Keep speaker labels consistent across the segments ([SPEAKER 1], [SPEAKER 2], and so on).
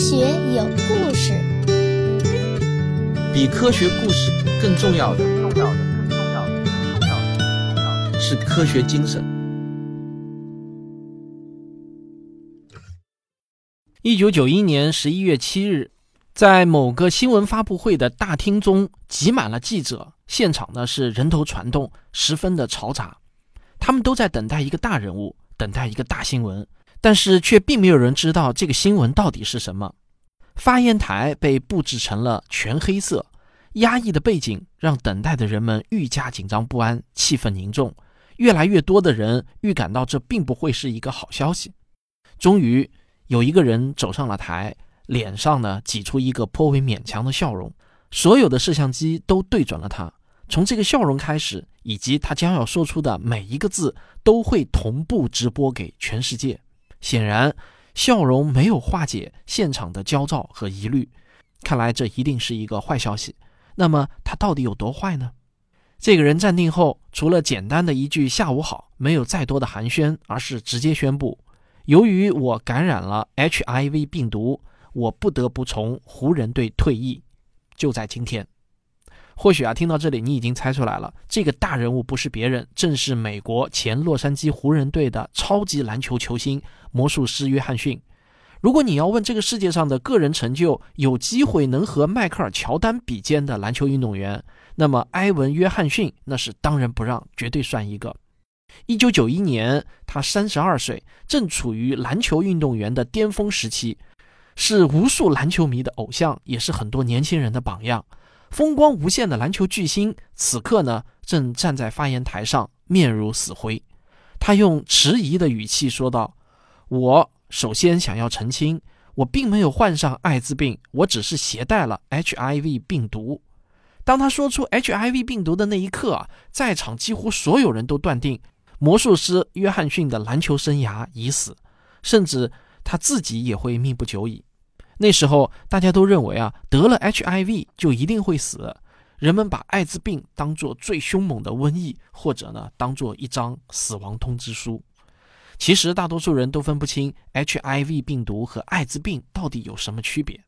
[SPEAKER 1] 学有故事，
[SPEAKER 2] 比科学故事更重要的，重要的，更重要的，更重要的，重要的是科学精神。
[SPEAKER 3] 一九九一年十一月七日，在某个新闻发布会的大厅中，挤满了记者，现场呢是人头攒动，十分的嘈杂。他们都在等待一个大人物，等待一个大新闻。但是却并没有人知道这个新闻到底是什么。发言台被布置成了全黑色，压抑的背景让等待的人们愈加紧张不安，气氛凝重。越来越多的人预感到这并不会是一个好消息。终于，有一个人走上了台，脸上呢挤出一个颇为勉强的笑容。所有的摄像机都对准了他，从这个笑容开始，以及他将要说出的每一个字，都会同步直播给全世界。显然，笑容没有化解现场的焦躁和疑虑。看来这一定是一个坏消息。那么他到底有多坏呢？这个人站定后，除了简单的一句“下午好”，没有再多的寒暄，而是直接宣布：“由于我感染了 HIV 病毒，我不得不从湖人队退役。”就在今天。或许啊，听到这里你已经猜出来了，这个大人物不是别人，正是美国前洛杉矶湖人队的超级篮球球星魔术师约翰逊。如果你要问这个世界上的个人成就有机会能和迈克尔乔丹比肩的篮球运动员，那么埃文约翰逊那是当仁不让，绝对算一个。一九九一年，他三十二岁，正处于篮球运动员的巅峰时期，是无数篮球迷的偶像，也是很多年轻人的榜样。风光无限的篮球巨星，此刻呢正站在发言台上，面如死灰。他用迟疑的语气说道：“我首先想要澄清，我并没有患上艾滋病，我只是携带了 HIV 病毒。”当他说出 HIV 病毒的那一刻啊，在场几乎所有人都断定魔术师约翰逊的篮球生涯已死，甚至他自己也会命不久矣。那时候，大家都认为啊，得了 HIV 就一定会死。人们把艾滋病当作最凶猛的瘟疫，或者呢，当作一张死亡通知书。其实，大多数人都分不清 HIV 病毒和艾滋病到底有什么区别。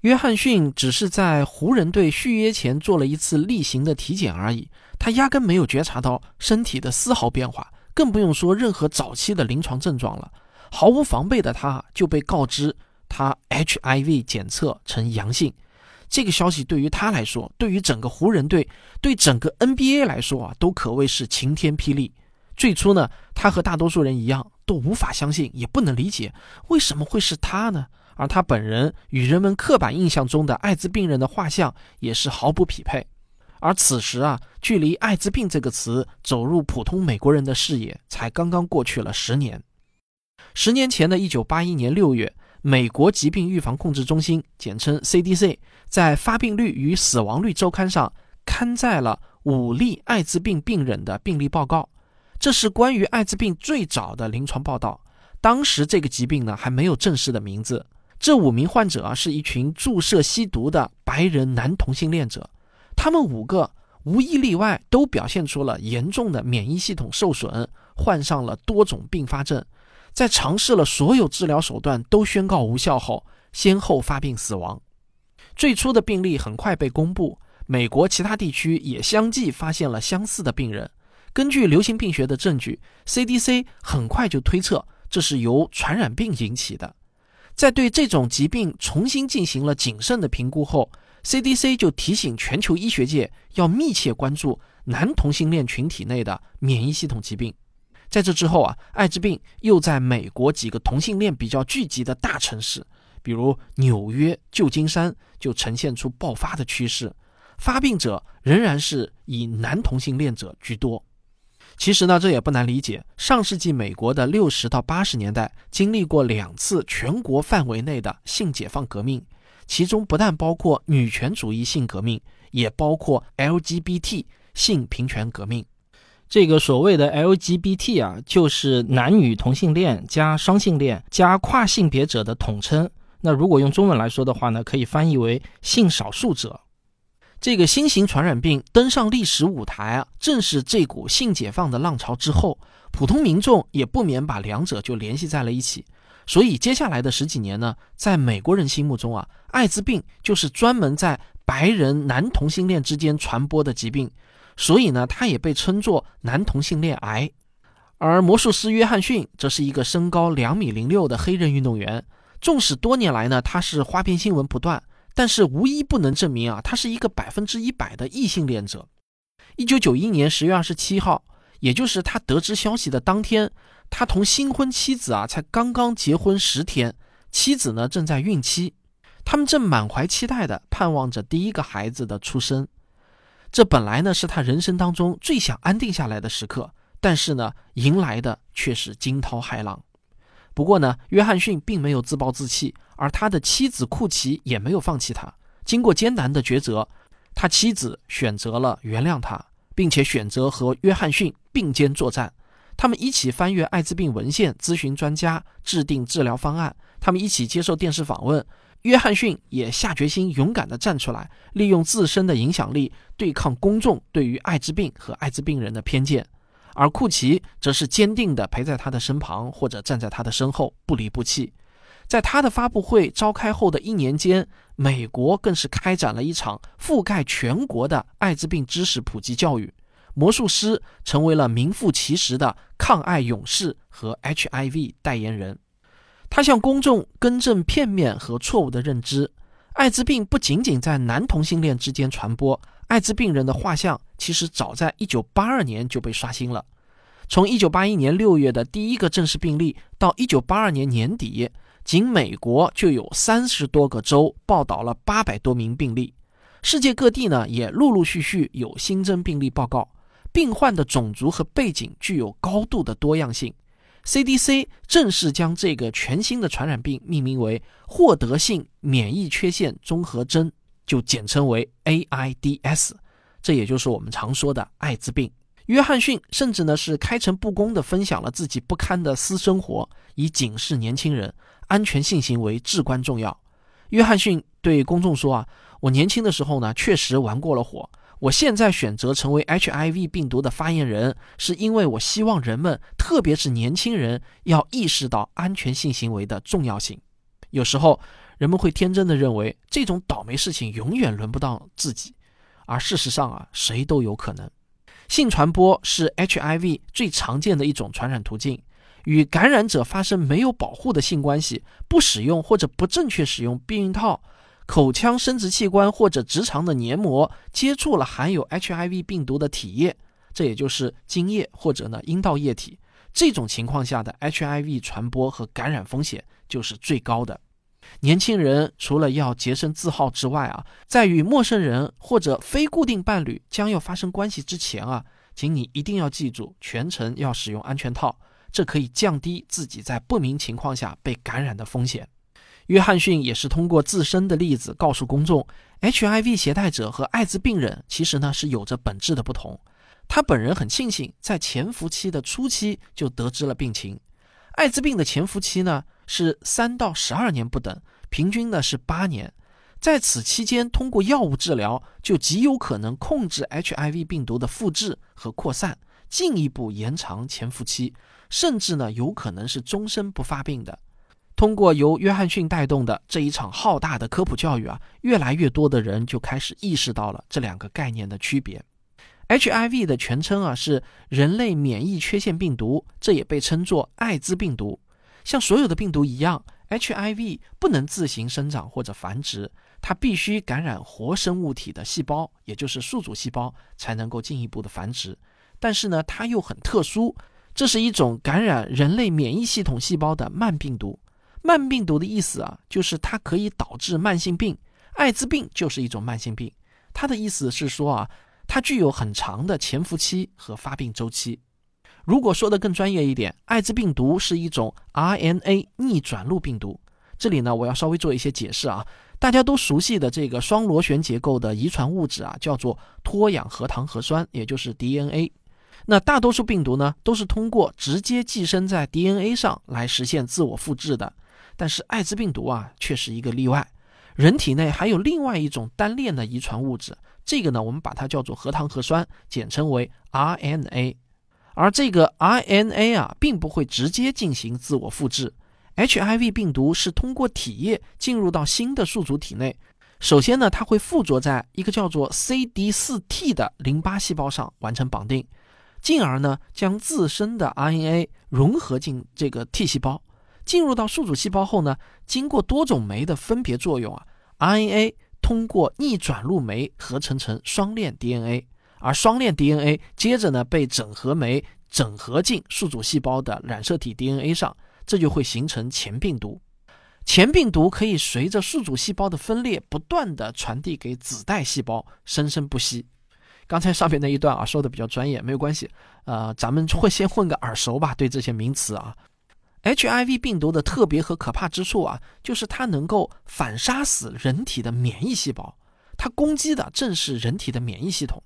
[SPEAKER 3] 约翰逊只是在湖人队续约前做了一次例行的体检而已，他压根没有觉察到身体的丝毫变化，更不用说任何早期的临床症状了。毫无防备的他就被告知。他 HIV 检测呈阳性，这个消息对于他来说，对于整个湖人队，对整个 NBA 来说啊，都可谓是晴天霹雳。最初呢，他和大多数人一样，都无法相信，也不能理解为什么会是他呢？而他本人与人们刻板印象中的艾滋病人的画像也是毫不匹配。而此时啊，距离艾滋病这个词走入普通美国人的视野，才刚刚过去了十年。十年前的一九八一年六月。美国疾病预防控制中心（简称 CDC） 在发病率与死亡率周刊上刊载了五例艾滋病病人的病例报告。这是关于艾滋病最早的临床报道。当时这个疾病呢还没有正式的名字。这五名患者啊是一群注射吸毒的白人男同性恋者。他们五个无一例外都表现出了严重的免疫系统受损，患上了多种并发症。在尝试了所有治疗手段都宣告无效后，先后发病死亡。最初的病例很快被公布，美国其他地区也相继发现了相似的病人。根据流行病学的证据，CDC 很快就推测这是由传染病引起的。在对这种疾病重新进行了谨慎的评估后，CDC 就提醒全球医学界要密切关注男同性恋群体内的免疫系统疾病。在这之后啊，艾滋病又在美国几个同性恋比较聚集的大城市，比如纽约、旧金山，就呈现出爆发的趋势。发病者仍然是以男同性恋者居多。其实呢，这也不难理解。上世纪美国的六十到八十年代经历过两次全国范围内的性解放革命，其中不但包括女权主义性革命，也包括 LGBT 性平权革命。
[SPEAKER 4] 这个所谓的 LGBT 啊，就是男女同性恋加双性恋加跨性别者的统称。那如果用中文来说的话呢，可以翻译为性少数者。
[SPEAKER 3] 这个新型传染病登上历史舞台啊，正是这股性解放的浪潮之后，普通民众也不免把两者就联系在了一起。所以接下来的十几年呢，在美国人心目中啊，艾滋病就是专门在白人男同性恋之间传播的疾病，所以呢，它也被称作男同性恋癌。而魔术师约翰逊则是一个身高两米零六的黑人运动员，纵使多年来呢他是花边新闻不断，但是无一不能证明啊，他是一个百分之一百的异性恋者。一九九一年十月二十七号，也就是他得知消息的当天，他同新婚妻子啊才刚刚结婚十天，妻子呢正在孕期，他们正满怀期待的盼望着第一个孩子的出生。这本来呢是他人生当中最想安定下来的时刻。但是呢，迎来的却是惊涛骇浪。不过呢，约翰逊并没有自暴自弃，而他的妻子库奇也没有放弃他。经过艰难的抉择，他妻子选择了原谅他，并且选择和约翰逊并肩作战。他们一起翻阅艾滋病文献，咨询专家，制定治疗方案。他们一起接受电视访问。约翰逊也下决心勇敢地站出来，利用自身的影响力对抗公众对于艾滋病和艾滋病人的偏见。而库奇则是坚定地陪在他的身旁，或者站在他的身后，不离不弃。在他的发布会召开后的一年间，美国更是开展了一场覆盖全国的艾滋病知识普及教育。魔术师成为了名副其实的抗艾勇士和 HIV 代言人。他向公众更正片面和错误的认知：艾滋病不仅仅在男同性恋之间传播。艾滋病人的画像其实早在1982年就被刷新了。从1981年6月的第一个正式病例到1982年年底，仅美国就有三十多个州报道了八百多名病例。世界各地呢也陆陆续续有新增病例报告。病患的种族和背景具有高度的多样性。CDC 正式将这个全新的传染病命名为获得性免疫缺陷综合征。就简称为 AIDS，这也就是我们常说的艾滋病。约翰逊甚至呢是开诚布公地分享了自己不堪的私生活，以警示年轻人安全性行为至关重要。约翰逊对公众说：“啊，我年轻的时候呢确实玩过了火，我现在选择成为 HIV 病毒的发言人，是因为我希望人们，特别是年轻人，要意识到安全性行为的重要性。有时候。”人们会天真的认为这种倒霉事情永远轮不到自己，而事实上啊，谁都有可能。性传播是 HIV 最常见的一种传染途径，与感染者发生没有保护的性关系，不使用或者不正确使用避孕套，口腔生殖器官或者直肠的黏膜接触了含有 HIV 病毒的体液，这也就是精液或者呢阴道液体，这种情况下的 HIV 传播和感染风险就是最高的。年轻人除了要洁身自好之外啊，在与陌生人或者非固定伴侣将要发生关系之前啊，请你一定要记住，全程要使用安全套，这可以降低自己在不明情况下被感染的风险。约翰逊也是通过自身的例子告诉公众，HIV 携带者和艾滋病人其实呢是有着本质的不同。他本人很庆幸在潜伏期的初期就得知了病情，艾滋病的潜伏期呢。是三到十二年不等，平均呢是八年。在此期间，通过药物治疗，就极有可能控制 HIV 病毒的复制和扩散，进一步延长潜伏期，甚至呢有可能是终身不发病的。通过由约翰逊带动的这一场浩大的科普教育啊，越来越多的人就开始意识到了这两个概念的区别。HIV 的全称啊是人类免疫缺陷病毒，这也被称作艾滋病毒。像所有的病毒一样，HIV 不能自行生长或者繁殖，它必须感染活生物体的细胞，也就是宿主细胞，才能够进一步的繁殖。但是呢，它又很特殊，这是一种感染人类免疫系统细胞的慢病毒。慢病毒的意思啊，就是它可以导致慢性病。艾滋病就是一种慢性病，它的意思是说啊，它具有很长的潜伏期和发病周期。如果说的更专业一点，艾滋病毒是一种 RNA 逆转录病毒。这里呢，我要稍微做一些解释啊。大家都熟悉的这个双螺旋结构的遗传物质啊，叫做脱氧核糖核酸，也就是 DNA。那大多数病毒呢，都是通过直接寄生在 DNA 上来实现自我复制的。但是艾滋病毒啊，却是一个例外。人体内还有另外一种单链的遗传物质，这个呢，我们把它叫做核糖核酸，简称为 RNA。而这个 RNA 啊，并不会直接进行自我复制 HIV 病毒是通过体液进入到新的宿主体内，首先呢，它会附着在一个叫做 CD4T 的淋巴细胞上完成绑定，进而呢，将自身的 RNA 融合进这个 T 细胞，进入到宿主细胞后呢，经过多种酶的分别作用啊，RNA 通过逆转录酶合成成双链 DNA，而双链 DNA 接着呢被整合酶整合进宿主细胞的染色体 DNA 上。这就会形成前病毒，前病毒可以随着宿主细胞的分裂，不断的传递给子代细胞，生生不息。刚才上面那一段啊，说的比较专业，没有关系。呃，咱们会先混个耳熟吧，对这些名词啊。HIV 病毒的特别和可怕之处啊，就是它能够反杀死人体的免疫细胞，它攻击的正是人体的免疫系统，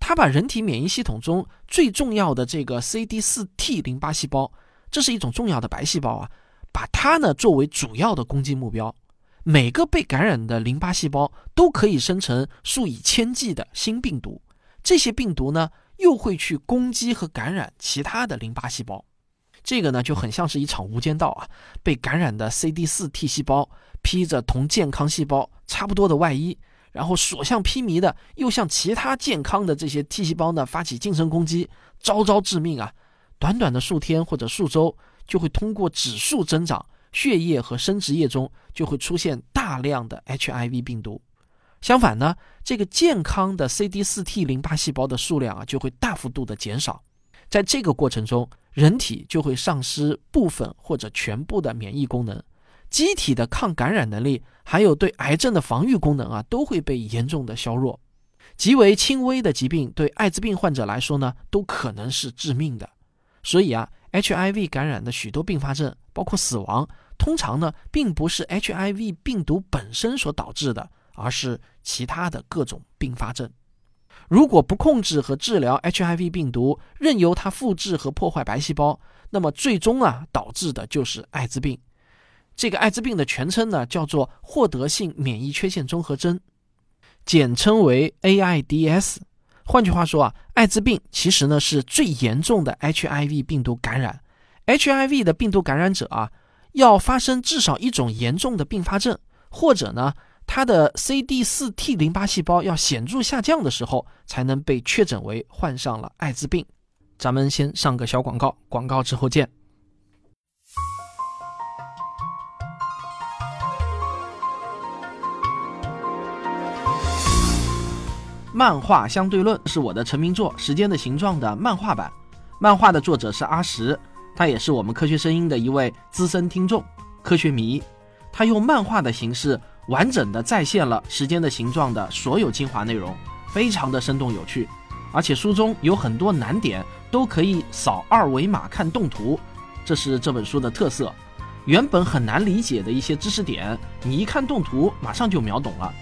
[SPEAKER 3] 它把人体免疫系统中最重要的这个 CD4T 淋巴细胞。这是一种重要的白细胞啊，把它呢作为主要的攻击目标。每个被感染的淋巴细胞都可以生成数以千计的新病毒，这些病毒呢又会去攻击和感染其他的淋巴细胞。这个呢就很像是一场无间道啊，被感染的 CD4T 细胞披着同健康细胞差不多的外衣，然后所向披靡的又向其他健康的这些 T 细胞呢发起近身攻击，招招致命啊！短短的数天或者数周，就会通过指数增长，血液和生殖液中就会出现大量的 HIV 病毒。相反呢，这个健康的 CD4T 淋巴细胞的数量啊，就会大幅度的减少。在这个过程中，人体就会丧失部分或者全部的免疫功能，机体的抗感染能力，还有对癌症的防御功能啊，都会被严重的削弱。极为轻微的疾病，对艾滋病患者来说呢，都可能是致命的。所以啊，HIV 感染的许多并发症，包括死亡，通常呢并不是 HIV 病毒本身所导致的，而是其他的各种并发症。如果不控制和治疗 HIV 病毒，任由它复制和破坏白细胞，那么最终啊导致的就是艾滋病。这个艾滋病的全称呢叫做获得性免疫缺陷综合征，简称为 AIDS。换句话说啊，艾滋病其实呢是最严重的 HIV 病毒感染。HIV 的病毒感染者啊，要发生至少一种严重的并发症，或者呢，他的 CD4T 淋巴细胞要显著下降的时候，才能被确诊为患上了艾滋病。咱们先上个小广告，广告之后见。漫画相对论是我的成名作《时间的形状》的漫画版。漫画的作者是阿石，他也是我们科学声音的一位资深听众、科学迷。他用漫画的形式完整的再现了《时间的形状》的所有精华内容，非常的生动有趣。而且书中有很多难点都可以扫二维码看动图，这是这本书的特色。原本很难理解的一些知识点，你一看动图马上就秒懂了。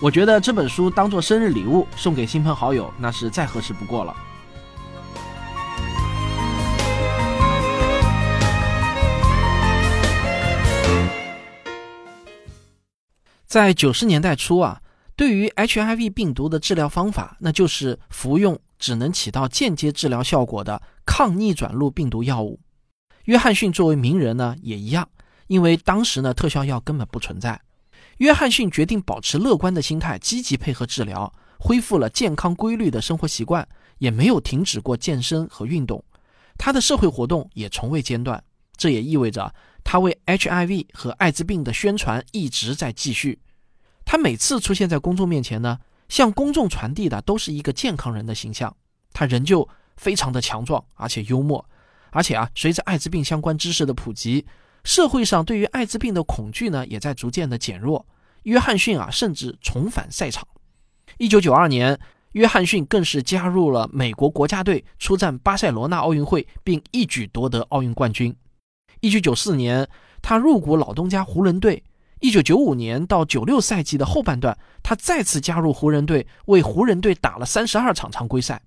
[SPEAKER 3] 我觉得这本书当做生日礼物送给亲朋好友，那是再合适不过了。在九十年代初啊，对于 HIV 病毒的治疗方法，那就是服用只能起到间接治疗效果的抗逆转录病毒药物。约翰逊作为名人呢，也一样，因为当时呢，特效药根本不存在。约翰逊决定保持乐观的心态，积极配合治疗，恢复了健康规律的生活习惯，也没有停止过健身和运动。他的社会活动也从未间断，这也意味着他为 HIV 和艾滋病的宣传一直在继续。他每次出现在公众面前呢，向公众传递的都是一个健康人的形象。他仍旧非常的强壮，而且幽默，而且啊，随着艾滋病相关知识的普及。社会上对于艾滋病的恐惧呢，也在逐渐的减弱。约翰逊啊，甚至重返赛场。一九九二年，约翰逊更是加入了美国国家队，出战巴塞罗那奥运会，并一举夺得奥运冠军。一九九四年，他入股老东家湖人队。一九九五年到九六赛季的后半段，他再次加入湖人队，为湖人队打了三十二场常规赛。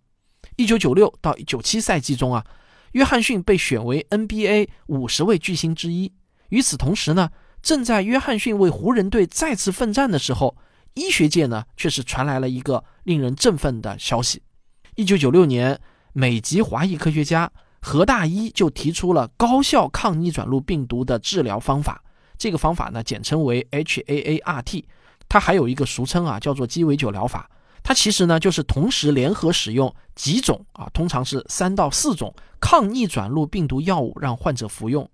[SPEAKER 3] 一九九六到九七赛季中啊。约翰逊被选为 NBA 五十位巨星之一。与此同时呢，正在约翰逊为湖人队再次奋战的时候，医学界呢却是传来了一个令人振奋的消息：一九九六年，美籍华裔科学家何大一就提出了高效抗逆转录病毒的治疗方法，这个方法呢简称为 HAART，它还有一个俗称啊叫做鸡尾酒疗法。它其实呢就是同时联合使用几种啊，通常是三到四种抗逆转录病毒药物让患者服用。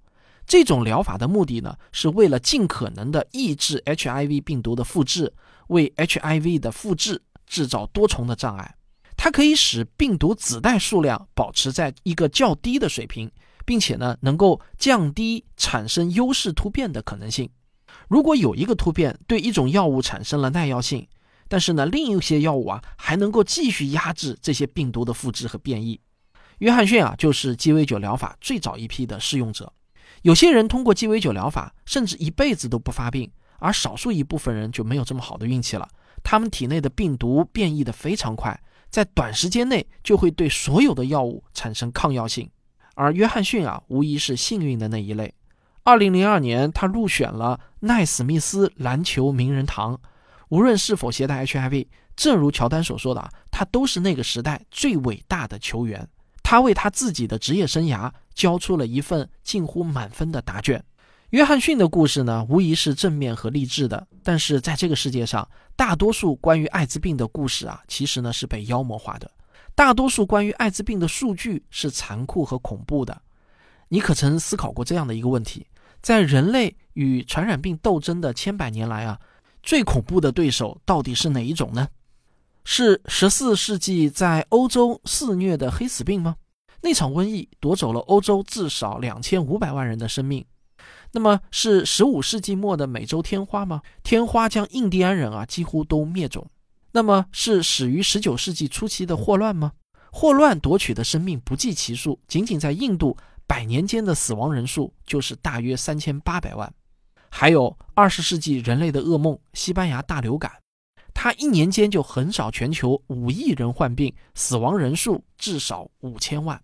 [SPEAKER 3] 这种疗法的目的呢是为了尽可能的抑制 HIV 病毒的复制，为 HIV 的复制制造多重的障碍。它可以使病毒子代数量保持在一个较低的水平，并且呢，能够降低产生优势突变的可能性。如果有一个突变对一种药物产生了耐药性，但是呢，另一些药物啊还能够继续压制这些病毒的复制和变异。约翰逊啊，就是鸡尾酒疗法最早一批的试用者。有些人通过鸡尾酒疗法，甚至一辈子都不发病，而少数一部分人就没有这么好的运气了。他们体内的病毒变异的非常快。在短时间内就会对所有的药物产生抗药性，而约翰逊啊，无疑是幸运的那一类。二零零二年，他入选了奈史密斯篮球名人堂。无论是否携带 HIV，正如乔丹所说的啊，他都是那个时代最伟大的球员。他为他自己的职业生涯交出了一份近乎满分的答卷。约翰逊的故事呢，无疑是正面和励志的。但是在这个世界上，大多数关于艾滋病的故事啊，其实呢是被妖魔化的。大多数关于艾滋病的数据是残酷和恐怖的。你可曾思考过这样的一个问题：在人类与传染病斗争的千百年来啊，最恐怖的对手到底是哪一种呢？是十四世纪在欧洲肆虐的黑死病吗？那场瘟疫夺走了欧洲至少两千五百万人的生命。那么是十五世纪末的美洲天花吗？天花将印第安人啊几乎都灭种。那么是始于十九世纪初期的霍乱吗？霍乱夺取的生命不计其数，仅仅在印度百年间的死亡人数就是大约三千八百万。还有二十世纪人类的噩梦——西班牙大流感，它一年间就横扫全球，五亿人患病，死亡人数至少五千万。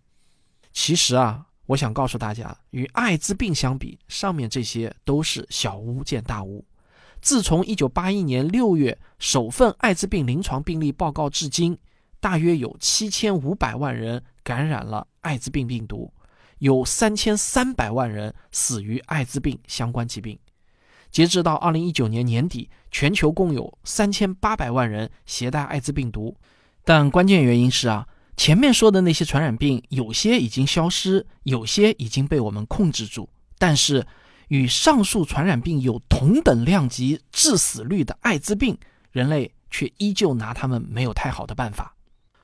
[SPEAKER 3] 其实啊。我想告诉大家，与艾滋病相比，上面这些都是小巫见大巫。自从1981年6月首份艾滋病临床病例报告至今，大约有7500万人感染了艾滋病病毒，有3300万人死于艾滋病相关疾病。截止到2019年年底，全球共有3800万人携带艾滋病毒。但关键原因是啊。前面说的那些传染病，有些已经消失，有些已经被我们控制住。但是，与上述传染病有同等量级致死率的艾滋病，人类却依旧拿他们没有太好的办法。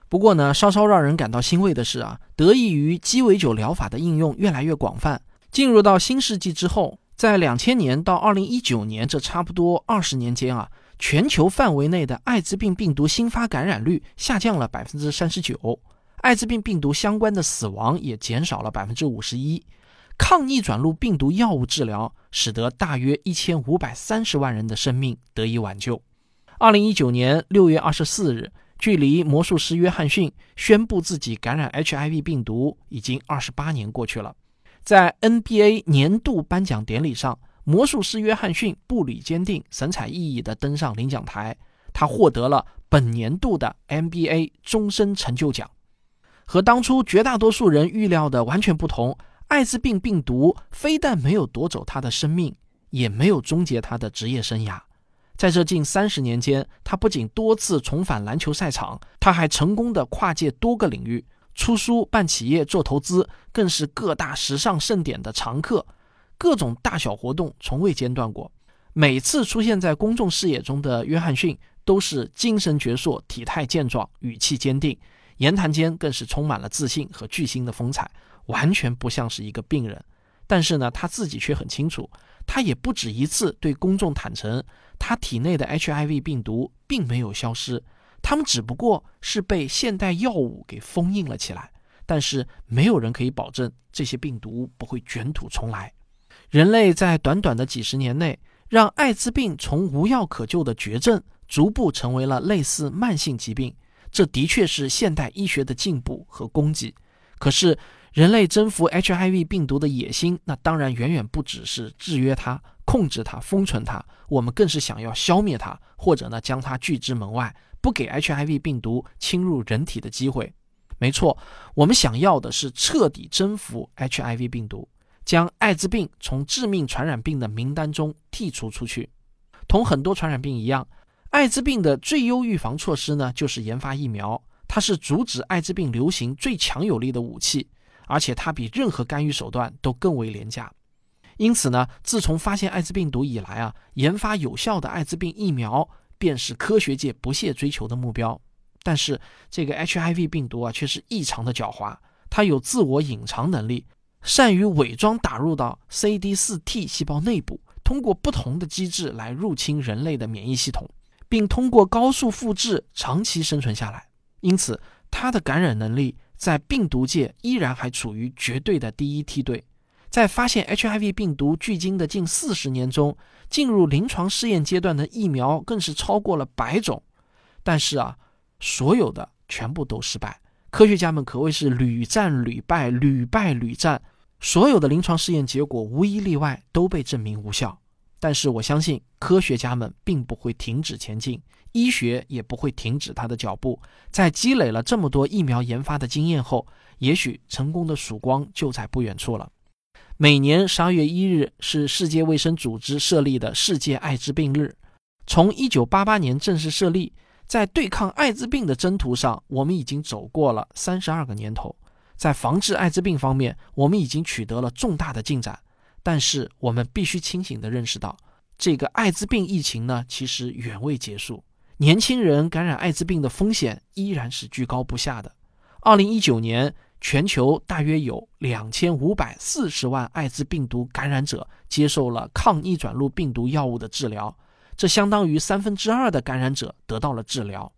[SPEAKER 3] 不过呢，稍稍让人感到欣慰的是啊，得益于鸡尾酒疗法的应用越来越广泛，进入到新世纪之后，在两千年到二零一九年这差不多二十年间啊。全球范围内的艾滋病病毒新发感染率下降了百分之三十九，艾滋病病毒相关的死亡也减少了百分之五十一，抗逆转录病毒药物治疗使得大约一千五百三十万人的生命得以挽救。二零一九年六月二十四日，距离魔术师约翰逊宣布自己感染 HIV 病毒已经二十八年过去了，在 NBA 年度颁奖典礼上。魔术师约翰逊步履坚定、神采奕奕地登上领奖台，他获得了本年度的 NBA 终身成就奖。和当初绝大多数人预料的完全不同，艾滋病病毒非但没有夺走他的生命，也没有终结他的职业生涯。在这近三十年间，他不仅多次重返篮球赛场，他还成功的跨界多个领域，出书、办企业、做投资，更是各大时尚盛典的常客。各种大小活动从未间断过，每次出现在公众视野中的约翰逊都是精神矍铄、体态健壮、语气坚定，言谈间更是充满了自信和巨星的风采，完全不像是一个病人。但是呢，他自己却很清楚，他也不止一次对公众坦诚，他体内的 HIV 病毒并没有消失，他们只不过是被现代药物给封印了起来。但是没有人可以保证这些病毒不会卷土重来。人类在短短的几十年内，让艾滋病从无药可救的绝症，逐步成为了类似慢性疾病。这的确是现代医学的进步和功绩。可是，人类征服 HIV 病毒的野心，那当然远远不只是制约它、控制它、封存它。我们更是想要消灭它，或者呢，将它拒之门外，不给 HIV 病毒侵入人体的机会。没错，我们想要的是彻底征服 HIV 病毒，将艾滋病从致命传染病的名单中剔除出去。同很多传染病一样，艾滋病的最优预防措施呢，就是研发疫苗。它是阻止艾滋病流行最强有力的武器，而且它比任何干预手段都更为廉价。因此呢，自从发现艾滋病毒以来啊，研发有效的艾滋病疫苗便是科学界不懈追求的目标。但是这个 HIV 病毒啊，却是异常的狡猾，它有自我隐藏能力，善于伪装打入到 CD4T 细胞内部，通过不同的机制来入侵人类的免疫系统，并通过高速复制长期生存下来。因此，它的感染能力在病毒界依然还处于绝对的第一梯队。在发现 HIV 病毒距今的近四十年中，进入临床试验阶段的疫苗更是超过了百种。但是啊，所有的全部都失败。科学家们可谓是屡战屡败，屡败屡战。所有的临床试验结果无一例外都被证明无效。但是我相信，科学家们并不会停止前进。医学也不会停止它的脚步。在积累了这么多疫苗研发的经验后，也许成功的曙光就在不远处了。每年十二月一日是世界卫生组织设立的世界艾滋病日。从一九八八年正式设立，在对抗艾滋病的征途上，我们已经走过了三十二个年头。在防治艾滋病方面，我们已经取得了重大的进展。但是，我们必须清醒地认识到，这个艾滋病疫情呢，其实远未结束。年轻人感染艾滋病的风险依然是居高不下的。二零一九年，全球大约有两千五百四十万艾滋病毒感染者接受了抗逆转录病毒药物的治疗，这相当于三分之二的感染者得到了治疗。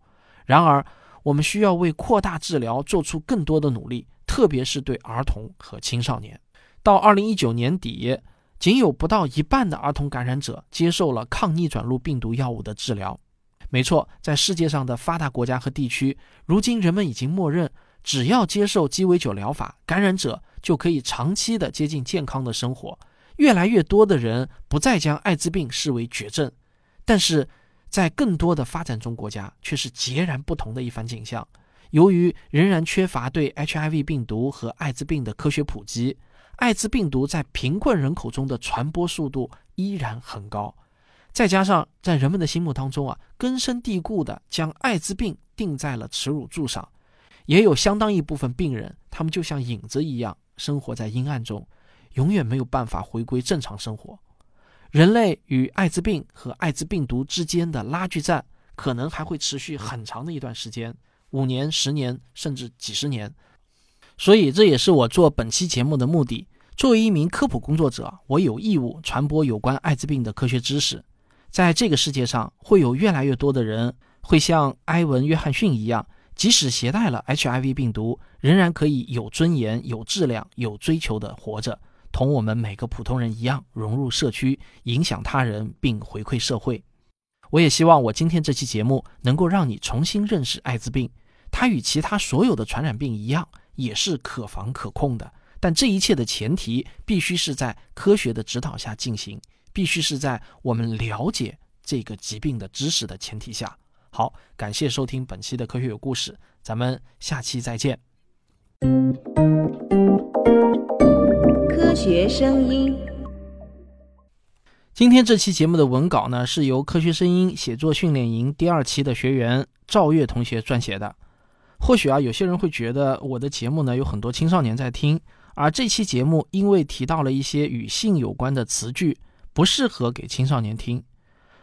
[SPEAKER 3] 然而，我们需要为扩大治疗做出更多的努力，特别是对儿童和青少年。到二零一九年底，仅有不到一半的儿童感染者接受了抗逆转录病毒药物的治疗。没错，在世界上的发达国家和地区，如今人们已经默认，只要接受鸡尾酒疗法，感染者就可以长期的接近健康的生活。越来越多的人不再将艾滋病视为绝症，但是在更多的发展中国家却是截然不同的一番景象。由于仍然缺乏对 HIV 病毒和艾滋病的科学普及，艾滋病毒在贫困人口中的传播速度依然很高。再加上在人们的心目当中啊，根深蒂固的将艾滋病定在了耻辱柱上，也有相当一部分病人，他们就像影子一样生活在阴暗中，永远没有办法回归正常生活。人类与艾滋病和艾滋病毒之间的拉锯战，可能还会持续很长的一段时间，五年、十年，甚至几十年。所以这也是我做本期节目的目的。作为一名科普工作者，我有义务传播有关艾滋病的科学知识。在这个世界上，会有越来越多的人会像埃文·约翰逊一样，即使携带了 HIV 病毒，仍然可以有尊严、有质量、有追求地活着，同我们每个普通人一样融入社区，影响他人并回馈社会。我也希望我今天这期节目能够让你重新认识艾滋病，它与其他所有的传染病一样，也是可防可控的。但这一切的前提必须是在科学的指导下进行。必须是在我们了解这个疾病的知识的前提下。好，感谢收听本期的科学有故事，咱们下期再见。
[SPEAKER 1] 科学声音。
[SPEAKER 3] 今天这期节目的文稿呢，是由科学声音写作训练营第二期的学员赵月同学撰写的。或许啊，有些人会觉得我的节目呢有很多青少年在听，而这期节目因为提到了一些与性有关的词句。不适合给青少年听。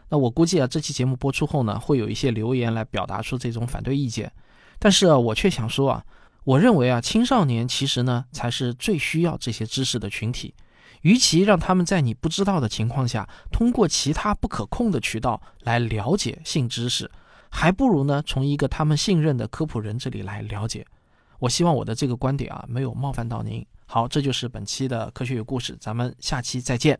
[SPEAKER 3] 那我估计啊，这期节目播出后呢，会有一些留言来表达出这种反对意见。但是啊，我却想说啊，我认为啊，青少年其实呢，才是最需要这些知识的群体。与其让他们在你不知道的情况下，通过其他不可控的渠道来了解性知识，还不如呢，从一个他们信任的科普人这里来了解。我希望我的这个观点啊，没有冒犯到您。好，这就是本期的科学与故事，咱们下期再见。